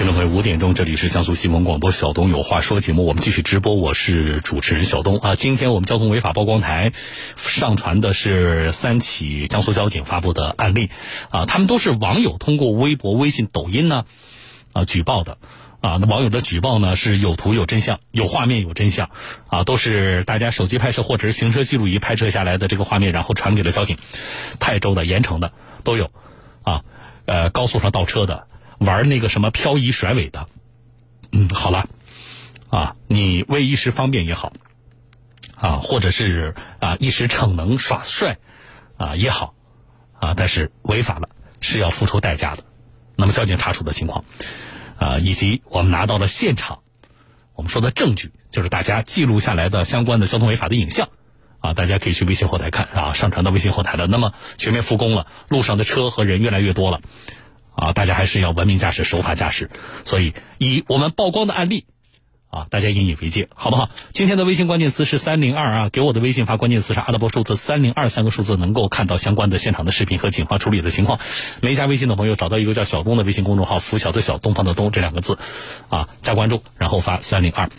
听众朋友，五点钟，这里是江苏新闻广播小东有话说节目，我们继续直播，我是主持人小东啊。今天我们交通违法曝光台上传的是三起江苏交警发布的案例啊，他们都是网友通过微博、微信、抖音呢啊举报的啊。那网友的举报呢是有图有真相，有画面有真相啊，都是大家手机拍摄或者是行车记录仪拍摄下来的这个画面，然后传给了交警。泰州的、盐城的都有啊，呃，高速上倒车的。玩那个什么漂移甩尾的，嗯，好了，啊，你为一时方便也好，啊，或者是啊一时逞能耍帅，啊也好，啊，但是违法了是要付出代价的。那么交警查处的情况，啊，以及我们拿到了现场，我们说的证据，就是大家记录下来的相关的交通违法的影像，啊，大家可以去微信后台看啊，上传到微信后台的。那么全面复工了，路上的车和人越来越多了。啊，大家还是要文明驾驶、守法驾驶。所以，以我们曝光的案例，啊，大家引以为戒，好不好？今天的微信关键词是三零二啊，给我的微信发关键词是阿拉伯数字三零二三个数字，能够看到相关的现场的视频和警方处理的情况。没加微信的朋友，找到一个叫小东的微信公众号，拂晓的小东方的东这两个字，啊，加关注，然后发三零二。